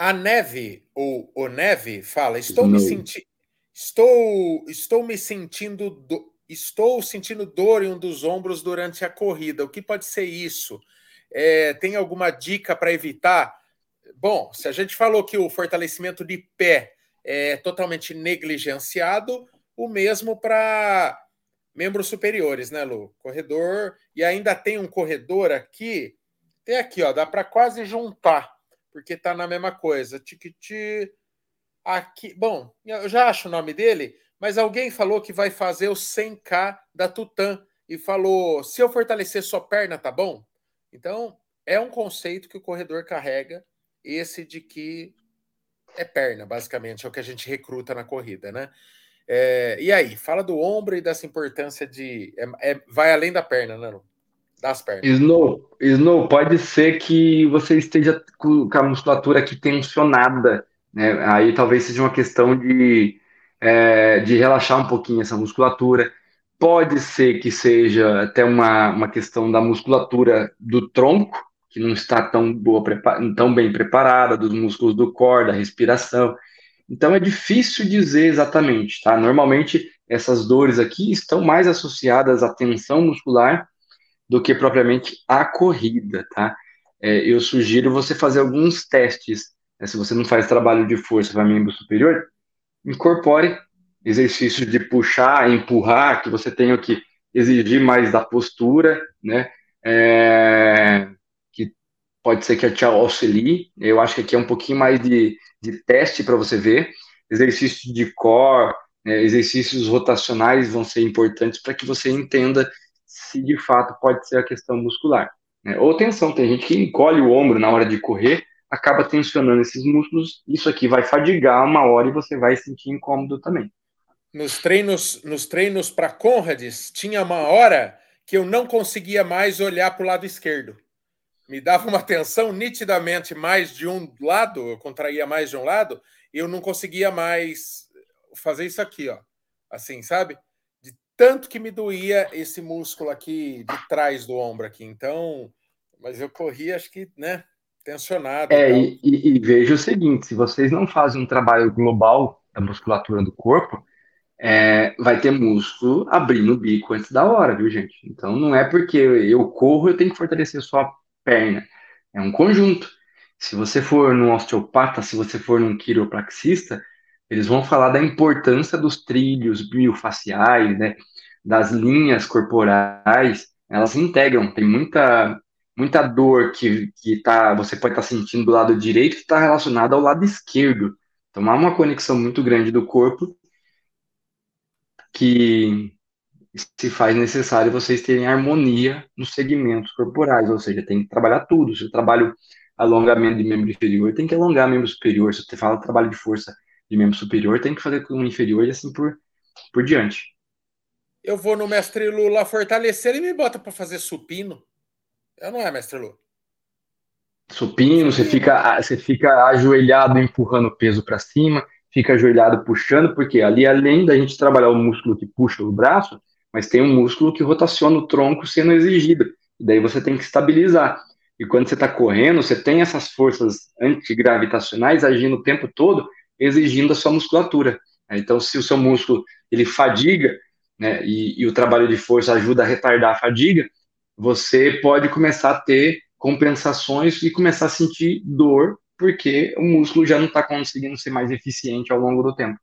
A Neve, ou o Neve, fala: estou me sentindo. Estou, estou me sentindo. Do... Estou sentindo dor em um dos ombros durante a corrida. O que pode ser isso? É, tem alguma dica para evitar? Bom, se a gente falou que o fortalecimento de pé é totalmente negligenciado, o mesmo para membros superiores, né, Lu? Corredor, e ainda tem um corredor aqui, tem aqui, ó, dá para quase juntar porque tá na mesma coisa. Tiquiti. Aqui. Bom, eu já acho o nome dele, mas alguém falou que vai fazer o 100K da Tutã e falou: se eu fortalecer sua perna, tá bom? Então, é um conceito que o corredor carrega, esse de que é perna, basicamente, é o que a gente recruta na corrida, né? É, e aí, fala do ombro e dessa importância de. É, é, vai além da perna, né? Das pernas. Snow, Snow, pode ser que você esteja com a musculatura aqui tensionada, né? Aí talvez seja uma questão de, é, de relaxar um pouquinho essa musculatura. Pode ser que seja até uma, uma questão da musculatura do tronco, que não está tão, boa, tão bem preparada, dos músculos do core, da respiração. Então é difícil dizer exatamente, tá? Normalmente essas dores aqui estão mais associadas à tensão muscular do que propriamente a corrida, tá? É, eu sugiro você fazer alguns testes. Né? Se você não faz trabalho de força para membro superior, incorpore exercícios de puxar, empurrar, que você tenha que exigir mais da postura, né? É, que pode ser que te auxilie. Eu acho que aqui é um pouquinho mais de, de teste para você ver. Exercícios de core, né? exercícios rotacionais vão ser importantes para que você entenda se de fato pode ser a questão muscular. Né? Ou tensão, tem gente que encolhe o ombro na hora de correr, acaba tensionando esses músculos, isso aqui vai fadigar uma hora e você vai sentir incômodo também. Nos treinos, nos treinos para Conrads, tinha uma hora que eu não conseguia mais olhar para o lado esquerdo. Me dava uma tensão nitidamente mais de um lado, eu contraía mais de um lado, e eu não conseguia mais fazer isso aqui, ó. Assim, sabe? Tanto que me doía esse músculo aqui de trás do ombro aqui. Então, mas eu corri, acho que, né, tensionado. É, então. e, e, veja o seguinte: se vocês não fazem um trabalho global da musculatura do corpo, é, vai ter músculo abrindo o bico antes da hora, viu, gente? Então não é porque eu corro, eu tenho que fortalecer só a perna. É um conjunto. Se você for num osteopata, se você for num quiropraxista, eles vão falar da importância dos trilhos biofaciais, né? das linhas corporais, elas integram. Tem muita, muita dor que, que tá, você pode estar tá sentindo do lado direito que está relacionada ao lado esquerdo. Então há uma conexão muito grande do corpo que se faz necessário vocês terem harmonia nos segmentos corporais, ou seja, tem que trabalhar tudo. Se eu trabalho alongamento de membro inferior, tem que alongar membro superior. Se você fala trabalho de força de membro superior, tem que fazer com o inferior e assim por, por diante eu vou no mestre Lula fortalecer e me bota para fazer supino. Eu não é, mestre Lula. Supino, você fica, você fica ajoelhado empurrando o peso para cima, fica ajoelhado puxando, porque ali, além da gente trabalhar o músculo que puxa o braço, mas tem um músculo que rotaciona o tronco sendo exigido. E daí você tem que estabilizar. E quando você está correndo, você tem essas forças antigravitacionais agindo o tempo todo, exigindo a sua musculatura. Então, se o seu músculo ele fadiga, né, e, e o trabalho de força ajuda a retardar a fadiga, você pode começar a ter compensações e começar a sentir dor, porque o músculo já não está conseguindo ser mais eficiente ao longo do tempo.